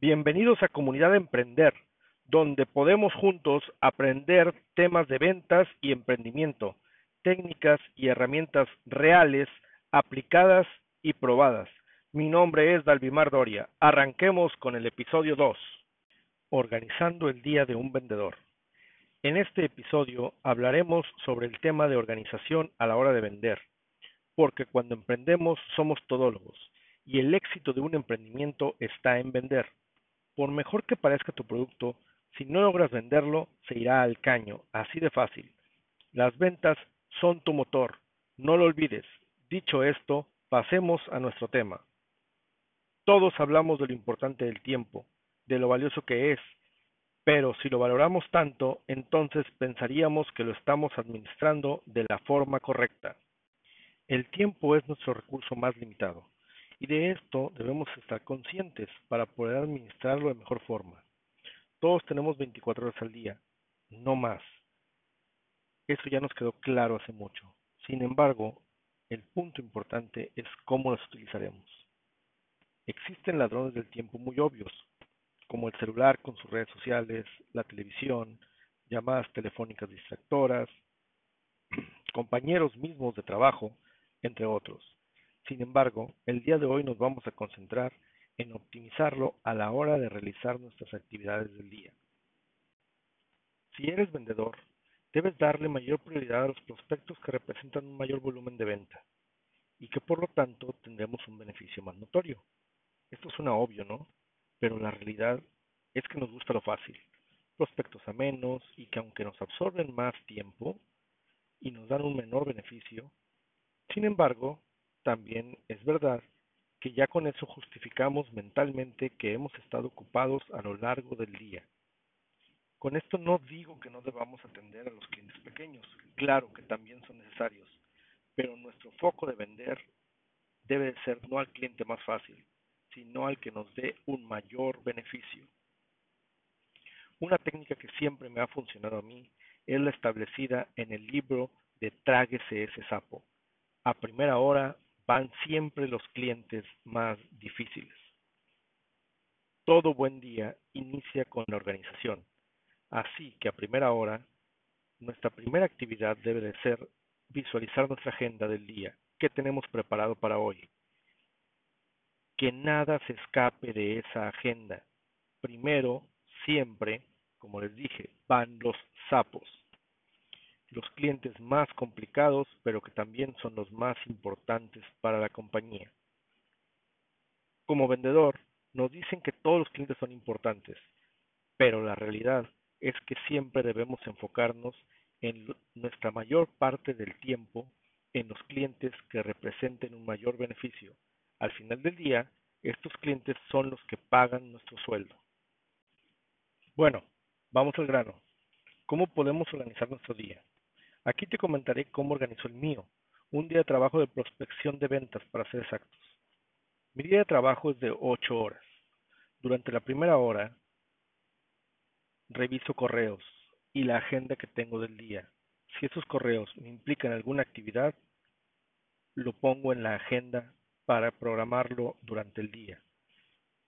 Bienvenidos a Comunidad Emprender, donde podemos juntos aprender temas de ventas y emprendimiento, técnicas y herramientas reales, aplicadas y probadas. Mi nombre es Dalvimar Doria. Arranquemos con el episodio 2, Organizando el Día de un Vendedor. En este episodio hablaremos sobre el tema de organización a la hora de vender, porque cuando emprendemos somos todólogos y el éxito de un emprendimiento está en vender. Por mejor que parezca tu producto, si no logras venderlo, se irá al caño, así de fácil. Las ventas son tu motor, no lo olvides. Dicho esto, pasemos a nuestro tema. Todos hablamos de lo importante del tiempo, de lo valioso que es, pero si lo valoramos tanto, entonces pensaríamos que lo estamos administrando de la forma correcta. El tiempo es nuestro recurso más limitado. Y de esto debemos estar conscientes para poder administrarlo de mejor forma. Todos tenemos 24 horas al día, no más. Eso ya nos quedó claro hace mucho. Sin embargo, el punto importante es cómo las utilizaremos. Existen ladrones del tiempo muy obvios, como el celular con sus redes sociales, la televisión, llamadas telefónicas distractoras, compañeros mismos de trabajo, entre otros. Sin embargo, el día de hoy nos vamos a concentrar en optimizarlo a la hora de realizar nuestras actividades del día. Si eres vendedor, debes darle mayor prioridad a los prospectos que representan un mayor volumen de venta y que por lo tanto tendremos un beneficio más notorio. Esto suena obvio, ¿no? Pero la realidad es que nos gusta lo fácil, prospectos a menos y que aunque nos absorben más tiempo y nos dan un menor beneficio, sin embargo, también es verdad que ya con eso justificamos mentalmente que hemos estado ocupados a lo largo del día. Con esto no digo que no debamos atender a los clientes pequeños, claro que también son necesarios, pero nuestro foco de vender debe ser no al cliente más fácil, sino al que nos dé un mayor beneficio. Una técnica que siempre me ha funcionado a mí es la establecida en el libro de Tráguese ese sapo. A primera hora van siempre los clientes más difíciles. Todo buen día inicia con la organización, así que a primera hora, nuestra primera actividad debe de ser visualizar nuestra agenda del día, qué tenemos preparado para hoy. Que nada se escape de esa agenda. Primero, siempre, como les dije, van los sapos los clientes más complicados, pero que también son los más importantes para la compañía. Como vendedor, nos dicen que todos los clientes son importantes, pero la realidad es que siempre debemos enfocarnos en nuestra mayor parte del tiempo en los clientes que representen un mayor beneficio. Al final del día, estos clientes son los que pagan nuestro sueldo. Bueno, vamos al grano. ¿Cómo podemos organizar nuestro día? Aquí te comentaré cómo organizo el mío, un día de trabajo de prospección de ventas para ser exactos. Mi día de trabajo es de 8 horas. Durante la primera hora reviso correos y la agenda que tengo del día. Si esos correos me implican alguna actividad, lo pongo en la agenda para programarlo durante el día.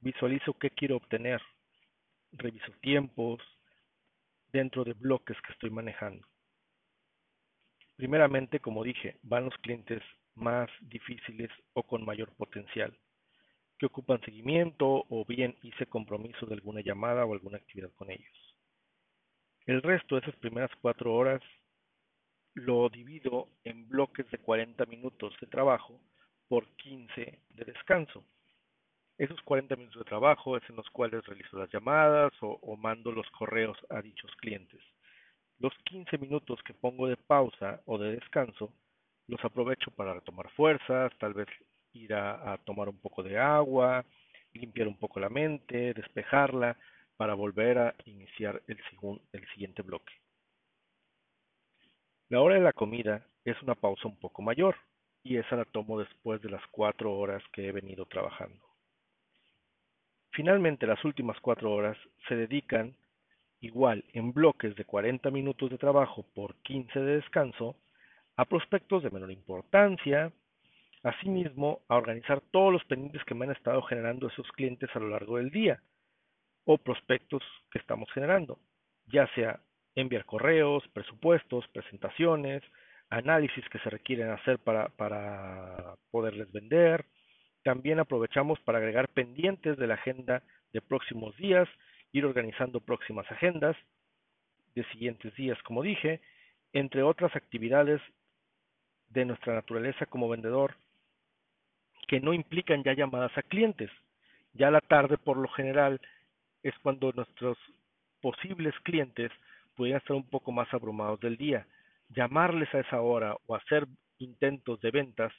Visualizo qué quiero obtener. Reviso tiempos dentro de bloques que estoy manejando. Primeramente, como dije, van los clientes más difíciles o con mayor potencial, que ocupan seguimiento o bien hice compromiso de alguna llamada o alguna actividad con ellos. El resto de esas primeras cuatro horas lo divido en bloques de 40 minutos de trabajo por 15 de descanso. Esos 40 minutos de trabajo es en los cuales realizo las llamadas o, o mando los correos a dichos clientes. Los 15 minutos que pongo de pausa o de descanso los aprovecho para retomar fuerzas, tal vez ir a, tomar un poco de agua, limpiar un poco la mente, despejarla, para volver a iniciar el, el siguiente bloque. La hora de la comida es una pausa un poco mayor y esa la tomo después de las cuatro horas que he venido trabajando. Finalmente, las últimas cuatro horas se dedican igual en bloques de 40 minutos de trabajo por 15 de descanso, a prospectos de menor importancia, asimismo a organizar todos los pendientes que me han estado generando esos clientes a lo largo del día, o prospectos que estamos generando, ya sea enviar correos, presupuestos, presentaciones, análisis que se requieren hacer para, poderles vender. También aprovechamos para agregar pendientes de la agenda de próximos días, ir organizando próximas agendas de siguientes días, como dije, entre otras actividades de nuestra naturaleza como vendedor que no implican ya llamadas a clientes. Ya la tarde, por lo general, es cuando nuestros posibles clientes pudieran estar un poco más abrumados del día. Llamarles a esa hora o hacer intentos de ventas,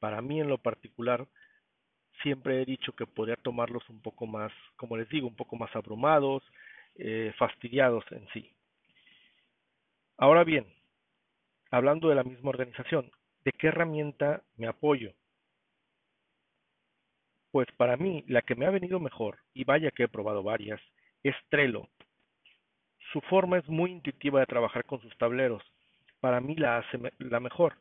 para mí en lo particular, siempre he dicho que podría tomarlos un poco más, como les digo, un poco más abrumados, eh, fastidiados en sí. Ahora bien, hablando de la misma organización, ¿de qué herramienta me apoyo? Pues para mí, la que me ha venido mejor, y vaya que he probado varias, es Trello. Su forma es muy intuitiva de trabajar con sus tableros. Para mí la hace la mejor.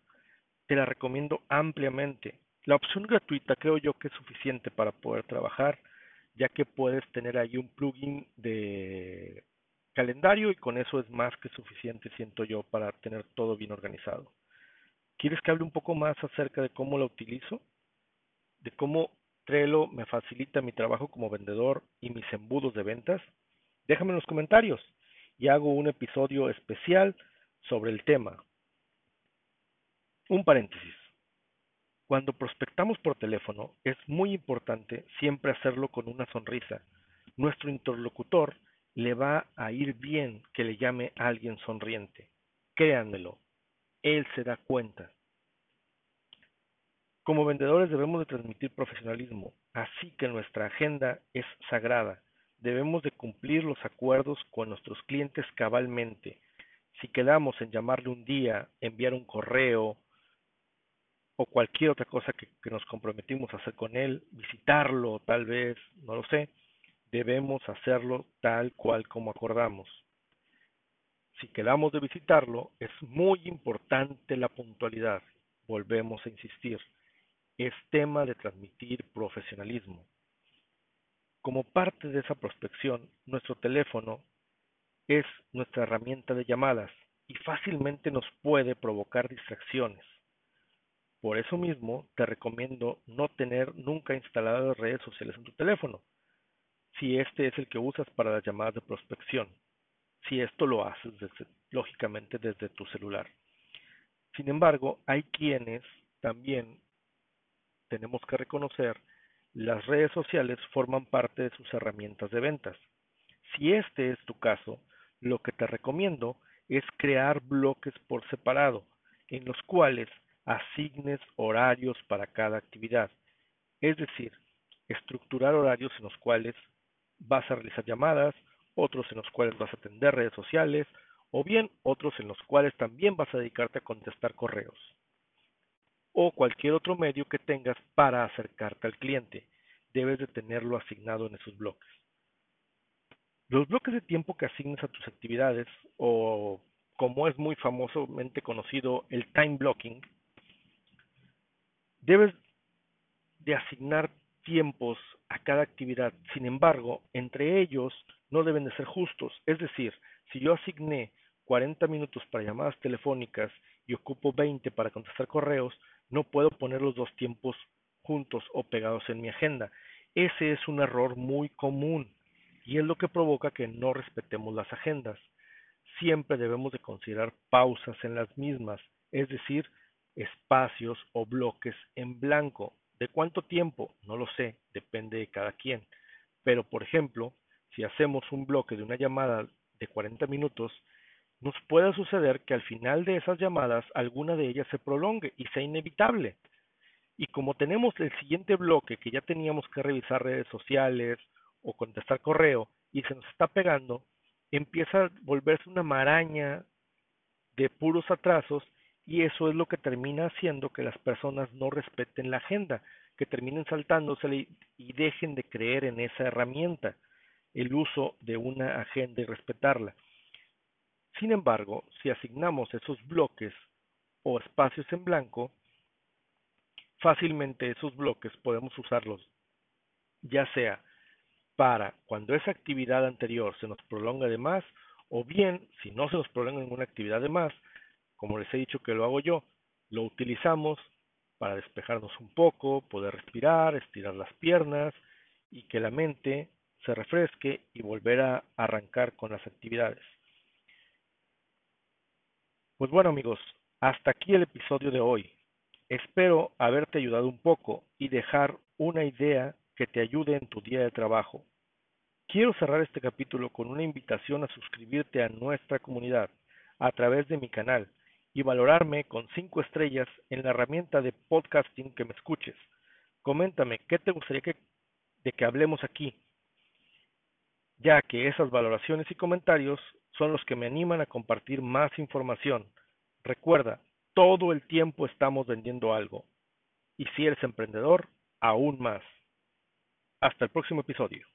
Te la recomiendo ampliamente. La opción gratuita creo yo que es suficiente para poder trabajar, ya que puedes tener ahí un plugin de calendario y con eso es más que suficiente, siento yo, para tener todo bien organizado. ¿Quieres que hable un poco más acerca de cómo la utilizo? De cómo Trello me facilita mi trabajo como vendedor y mis embudos de ventas? Déjame en los comentarios y hago un episodio especial sobre el tema. Un paréntesis. Cuando prospectamos por teléfono es muy importante siempre hacerlo con una sonrisa. Nuestro interlocutor le va a ir bien que le llame a alguien sonriente. Créanmelo, él se da cuenta. Como vendedores debemos de transmitir profesionalismo, así que nuestra agenda es sagrada. Debemos de cumplir los acuerdos con nuestros clientes cabalmente. Si quedamos en llamarle un día, enviar un correo o cualquier otra cosa que, nos comprometimos a hacer con él, visitarlo tal vez, no lo sé, debemos hacerlo tal cual como acordamos. Si quedamos de visitarlo, es muy importante la puntualidad. Volvemos a insistir es tema de transmitir profesionalismo. Como parte de esa prospección, nuestro teléfono es nuestra herramienta de llamadas y fácilmente nos puede provocar distracciones. Por eso mismo te recomiendo no tener nunca instaladas redes sociales en tu teléfono, si este es el que usas para las llamadas de prospección, si esto lo haces lógicamente desde tu celular. Sin embargo, hay quienes también tenemos que reconocer, las redes sociales forman parte de sus herramientas de ventas. Si este es tu caso, lo que te recomiendo es crear bloques por separado, en los cuales asignes horarios para cada actividad. Es decir, estructurar horarios en los cuales vas a realizar llamadas, otros en los cuales vas a atender redes sociales, o bien otros en los cuales también vas a dedicarte a contestar correos o cualquier otro medio que tengas para acercarte al cliente. Debes de tenerlo asignado en esos bloques. Los bloques de tiempo que asignes a tus actividades, o como es muy famosamente conocido, el time blocking, debes de asignar tiempos a cada actividad. Sin embargo, entre ellos no deben de ser justos. Es decir, si yo asigné 40 minutos para llamadas telefónicas y ocupo 20 para contestar correos, no puedo poner los dos tiempos juntos o pegados en mi agenda. Ese es un error muy común y es lo que provoca que no respetemos las agendas. Siempre debemos de considerar pausas en las mismas, es decir, espacios o bloques en blanco. ¿De cuánto tiempo? No lo sé, depende de cada quien. Pero, por ejemplo, si hacemos un bloque de una llamada de 40 minutos, nos puede suceder que al final de esas llamadas alguna de ellas se prolongue y sea inevitable. Y como tenemos el siguiente bloque que ya teníamos que revisar redes sociales o contestar correo y se nos está pegando, empieza a volverse una maraña de puros atrasos y eso es lo que termina haciendo que las personas no respeten la agenda, que terminen saltándosele y dejen de creer en esa herramienta, el uso de una agenda y respetarla. Sin embargo, si asignamos esos bloques o espacios en blanco, fácilmente esos bloques podemos usarlos ya sea para cuando esa actividad anterior se nos prolonga de más, o bien, si no se nos prolonga ninguna actividad de más, como les he dicho que lo hago yo, lo utilizamos para despejarnos un poco, poder respirar, estirar las piernas y que la mente se refresque y volver a arrancar con las actividades. Pues bueno amigos, hasta aquí el episodio de hoy. Espero haberte ayudado un poco y dejar una idea que te ayude en tu día de trabajo. Quiero cerrar este capítulo con una invitación a suscribirte a nuestra comunidad a través de mi canal y valorarme con cinco estrellas en la herramienta de podcasting que me escuches. Coméntame qué te gustaría que, de que hablemos aquí, ya que esas valoraciones y comentarios son los que me animan a compartir más información. Recuerda, todo el tiempo estamos vendiendo algo. Y si eres emprendedor, aún más. Hasta el próximo episodio.